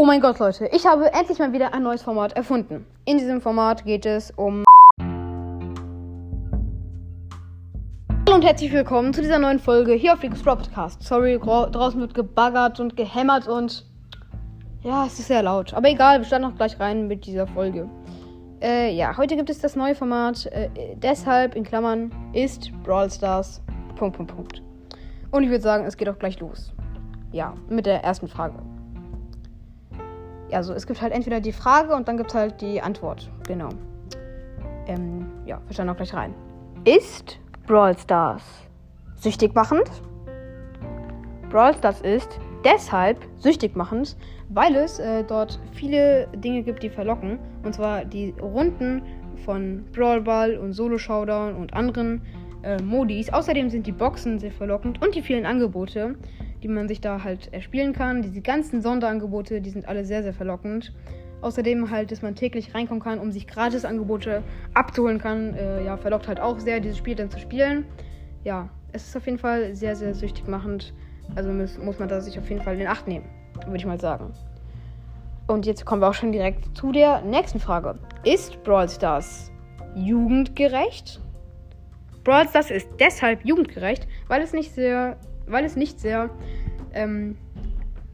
Oh mein Gott, Leute, ich habe endlich mal wieder ein neues Format erfunden. In diesem Format geht es um. Hallo und herzlich willkommen zu dieser neuen Folge hier auf Pro Podcast. Sorry, draußen wird gebaggert und gehämmert und. Ja, es ist sehr laut. Aber egal, wir starten auch gleich rein mit dieser Folge. Äh, ja, heute gibt es das neue Format. Äh, deshalb, in Klammern, ist Brawl Stars. Punkt, Punkt, Punkt. Und ich würde sagen, es geht auch gleich los. Ja, mit der ersten Frage also es gibt halt entweder die Frage und dann gibt es halt die Antwort. Genau. Ähm, ja, wir schauen auch gleich rein. Ist Brawl Stars süchtig machend? Brawl Stars ist deshalb süchtig machend, weil es äh, dort viele Dinge gibt, die verlocken. Und zwar die Runden von Brawl Ball und Solo Showdown und anderen äh, Modis. Außerdem sind die Boxen sehr verlockend und die vielen Angebote die man sich da halt erspielen kann. Diese ganzen Sonderangebote, die sind alle sehr, sehr verlockend. Außerdem halt, dass man täglich reinkommen kann, um sich Gratis-Angebote abzuholen kann. Äh, ja, verlockt halt auch sehr, dieses Spiel dann zu spielen. Ja, es ist auf jeden Fall sehr, sehr süchtig machend. Also muss, muss man da sich auf jeden Fall in Acht nehmen, würde ich mal sagen. Und jetzt kommen wir auch schon direkt zu der nächsten Frage. Ist Brawl Stars jugendgerecht? Brawl Stars ist deshalb jugendgerecht, weil es nicht sehr weil es nicht sehr, ähm,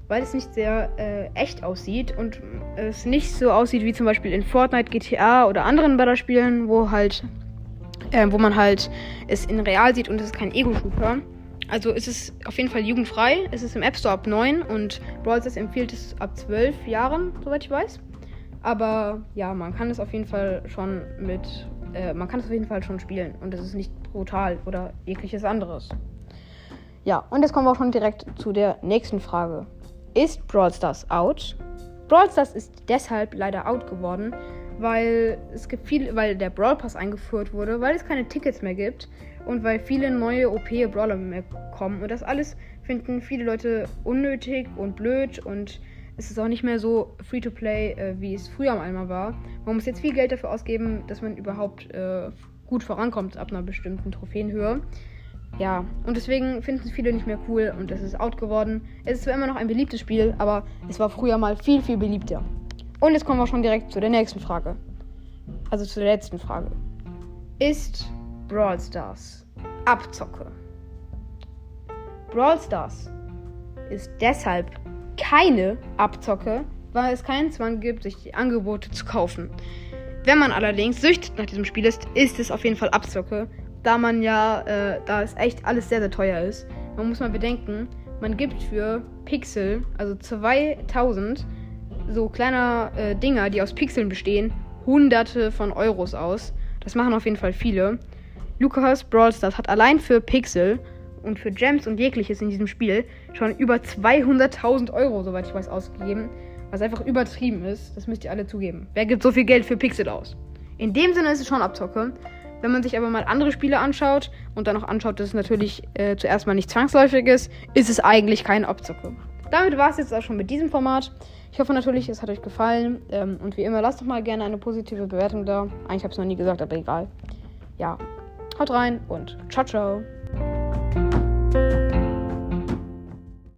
weil es nicht sehr äh, echt aussieht und es nicht so aussieht wie zum Beispiel in Fortnite, GTA oder anderen Ballerspielen, wo halt, äh, wo man halt es in real sieht und es ist kein Ego-Shooter. Also ist es auf jeden Fall jugendfrei. Es ist im App Store ab 9 und Brawl Stars empfiehlt es ab 12 Jahren, soweit ich weiß. Aber ja, man kann es auf jeden Fall schon mit, äh, man kann es auf jeden Fall schon spielen und es ist nicht brutal oder jegliches anderes. Ja, und jetzt kommen wir auch schon direkt zu der nächsten Frage. Ist Brawl Stars out? Brawl Stars ist deshalb leider out geworden, weil es gibt viel, weil der Brawl Pass eingeführt wurde, weil es keine Tickets mehr gibt und weil viele neue OP Brawler mehr kommen und das alles finden viele Leute unnötig und blöd und es ist auch nicht mehr so free to play, äh, wie es früher einmal war. Man muss jetzt viel Geld dafür ausgeben, dass man überhaupt äh, gut vorankommt ab einer bestimmten Trophäenhöhe. Ja, und deswegen finden es viele nicht mehr cool und es ist out geworden. Es ist zwar immer noch ein beliebtes Spiel, aber es war früher mal viel, viel beliebter. Und jetzt kommen wir schon direkt zu der nächsten Frage. Also zu der letzten Frage. Ist Brawl Stars Abzocke? Brawl Stars ist deshalb keine Abzocke, weil es keinen Zwang gibt, sich die Angebote zu kaufen. Wenn man allerdings süchtig nach diesem Spiel ist, ist es auf jeden Fall Abzocke, da man ja, äh, da es echt alles sehr, sehr teuer ist. Man muss mal bedenken, man gibt für Pixel, also 2000 so kleiner äh, Dinger, die aus Pixeln bestehen, hunderte von Euros aus. Das machen auf jeden Fall viele. Lucas Brawl Stars hat allein für Pixel und für Gems und jegliches in diesem Spiel schon über 200.000 Euro, soweit ich weiß, ausgegeben. Was einfach übertrieben ist. Das müsst ihr alle zugeben. Wer gibt so viel Geld für Pixel aus? In dem Sinne ist es schon Abzocke. Wenn man sich aber mal andere Spiele anschaut und dann auch anschaut, dass es natürlich äh, zuerst mal nicht zwangsläufig ist, ist es eigentlich keine Abzocke. Damit war es jetzt auch schon mit diesem Format. Ich hoffe natürlich, es hat euch gefallen. Ähm, und wie immer, lasst doch mal gerne eine positive Bewertung da. Eigentlich habe ich es noch nie gesagt, aber egal. Ja, haut rein und ciao, ciao.